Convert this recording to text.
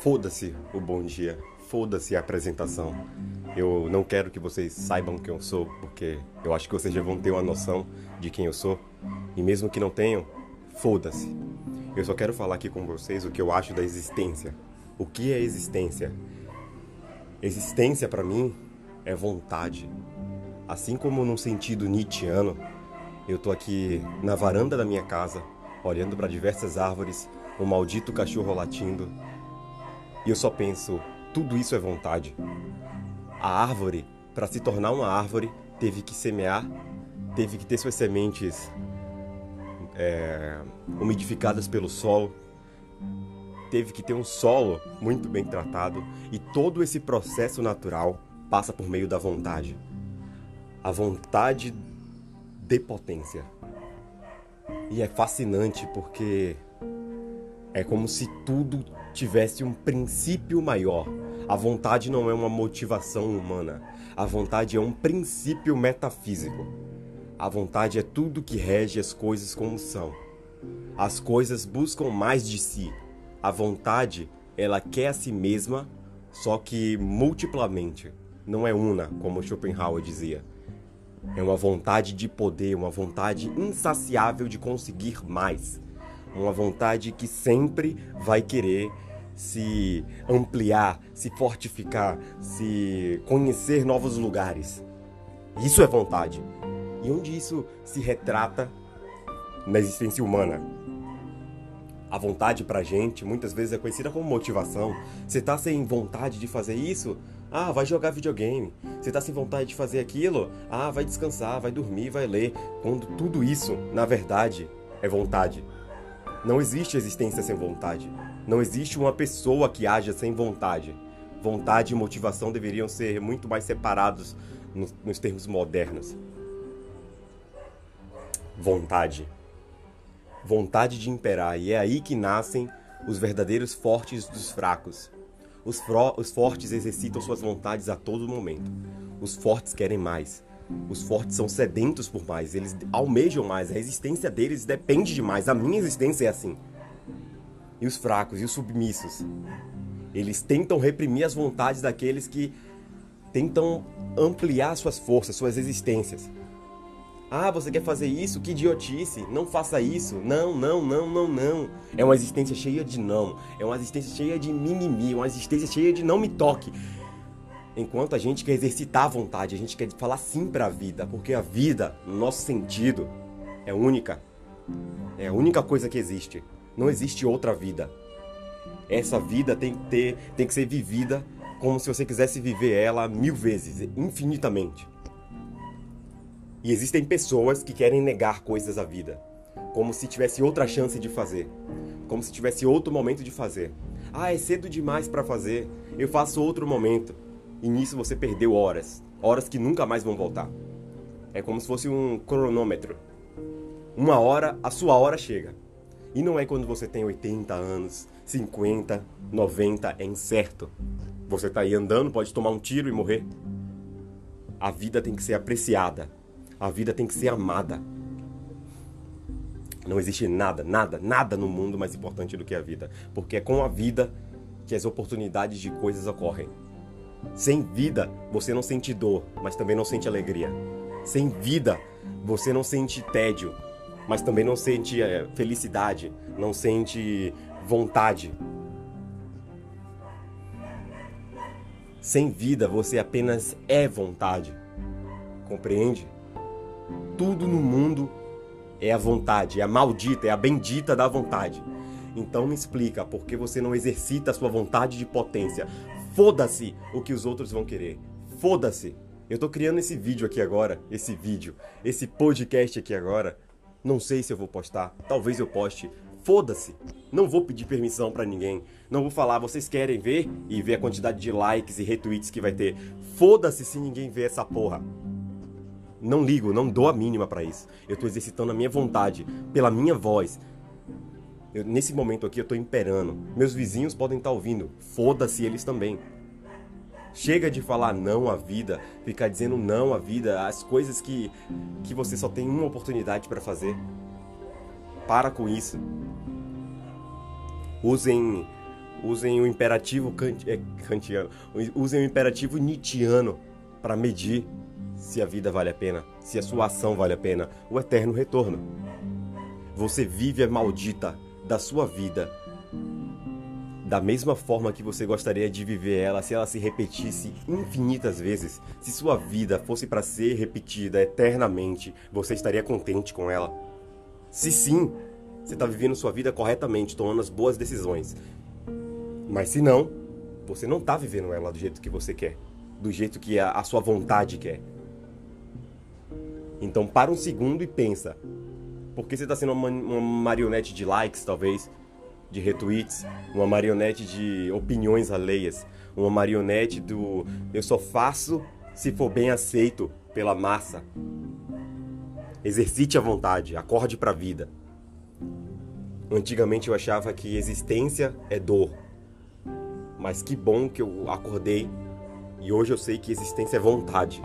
Foda-se o bom dia, foda-se a apresentação. Eu não quero que vocês saibam quem eu sou, porque eu acho que vocês já vão ter uma noção de quem eu sou. E mesmo que não tenham, foda-se. Eu só quero falar aqui com vocês o que eu acho da existência. O que é existência? Existência para mim é vontade. Assim como num sentido nietzschiano, eu tô aqui na varanda da minha casa, olhando para diversas árvores, um maldito cachorro latindo, e eu só penso, tudo isso é vontade. A árvore, para se tornar uma árvore, teve que semear, teve que ter suas sementes é, umidificadas pelo solo, teve que ter um solo muito bem tratado, e todo esse processo natural passa por meio da vontade. A vontade de potência. E é fascinante porque é como se tudo tivesse um princípio maior. A vontade não é uma motivação humana. A vontade é um princípio metafísico. A vontade é tudo que rege as coisas como são. As coisas buscam mais de si. A vontade, ela quer a si mesma, só que multiplamente. Não é una, como Schopenhauer dizia. É uma vontade de poder, uma vontade insaciável de conseguir mais. Uma vontade que sempre vai querer se ampliar, se fortificar, se conhecer novos lugares. Isso é vontade. E onde isso se retrata na existência humana? A vontade pra gente muitas vezes é conhecida como motivação. Você tá sem vontade de fazer isso? Ah, vai jogar videogame. Você tá sem vontade de fazer aquilo? Ah, vai descansar, vai dormir, vai ler. Quando tudo isso, na verdade, é vontade. Não existe existência sem vontade. Não existe uma pessoa que haja sem vontade. Vontade e motivação deveriam ser muito mais separados nos, nos termos modernos. Vontade. Vontade de imperar. E é aí que nascem os verdadeiros fortes dos fracos. Os, os fortes exercitam suas vontades a todo momento. Os fortes querem mais. Os fortes são sedentos por mais, eles almejam mais, a existência deles depende de mais. A minha existência é assim e os fracos e os submissos. Eles tentam reprimir as vontades daqueles que tentam ampliar suas forças, suas existências. Ah, você quer fazer isso? Que idiotice! Não faça isso! Não, não, não, não, não! É uma existência cheia de não. É uma existência cheia de mimimi. Uma existência cheia de não me toque. Enquanto a gente quer exercitar a vontade, a gente quer falar sim para a vida, porque a vida, no nosso sentido, é única. É a única coisa que existe. Não existe outra vida. Essa vida tem que ter, tem que ser vivida como se você quisesse viver ela mil vezes, infinitamente. E existem pessoas que querem negar coisas à vida, como se tivesse outra chance de fazer, como se tivesse outro momento de fazer. Ah, é cedo demais para fazer. Eu faço outro momento. E nisso você perdeu horas, horas que nunca mais vão voltar. É como se fosse um cronômetro. Uma hora, a sua hora chega. E não é quando você tem 80 anos, 50, 90, é incerto. Você tá aí andando, pode tomar um tiro e morrer. A vida tem que ser apreciada. A vida tem que ser amada. Não existe nada, nada, nada no mundo mais importante do que a vida. Porque é com a vida que as oportunidades de coisas ocorrem. Sem vida, você não sente dor, mas também não sente alegria. Sem vida, você não sente tédio, mas também não sente é, felicidade, não sente vontade. Sem vida, você apenas é vontade. Compreende? Tudo no mundo é a vontade, é a maldita, é a bendita da vontade. Então me explica por que você não exercita a sua vontade de potência. Foda-se o que os outros vão querer. Foda-se. Eu tô criando esse vídeo aqui agora, esse vídeo, esse podcast aqui agora, não sei se eu vou postar, talvez eu poste. Foda-se. Não vou pedir permissão para ninguém. Não vou falar, vocês querem ver e ver a quantidade de likes e retweets que vai ter. Foda-se se ninguém vê essa porra. Não ligo, não dou a mínima para isso. Eu tô exercitando a minha vontade, pela minha voz. Eu, nesse momento aqui eu tô imperando. Meus vizinhos podem estar tá ouvindo. Foda-se eles também. Chega de falar não à vida, ficar dizendo não à vida, às coisas que, que você só tem uma oportunidade para fazer. Para com isso. Usem Usem o imperativo é, kantiano, usem o imperativo nietzschiano para medir se a vida vale a pena, se a sua ação vale a pena, o eterno retorno. Você vive a maldita da sua vida da mesma forma que você gostaria de viver ela se ela se repetisse infinitas vezes. Se sua vida fosse para ser repetida eternamente, você estaria contente com ela? Se sim, você está vivendo sua vida corretamente, tomando as boas decisões. Mas se não, você não está vivendo ela do jeito que você quer, do jeito que a, a sua vontade quer. Então para um segundo e pensa. Por que você está sendo uma, uma marionete de likes, talvez? de retweets, uma marionete de opiniões alheias, uma marionete do eu só faço se for bem aceito pela massa. Exercite a vontade, acorde para a vida. Antigamente eu achava que existência é dor. Mas que bom que eu acordei e hoje eu sei que existência é vontade.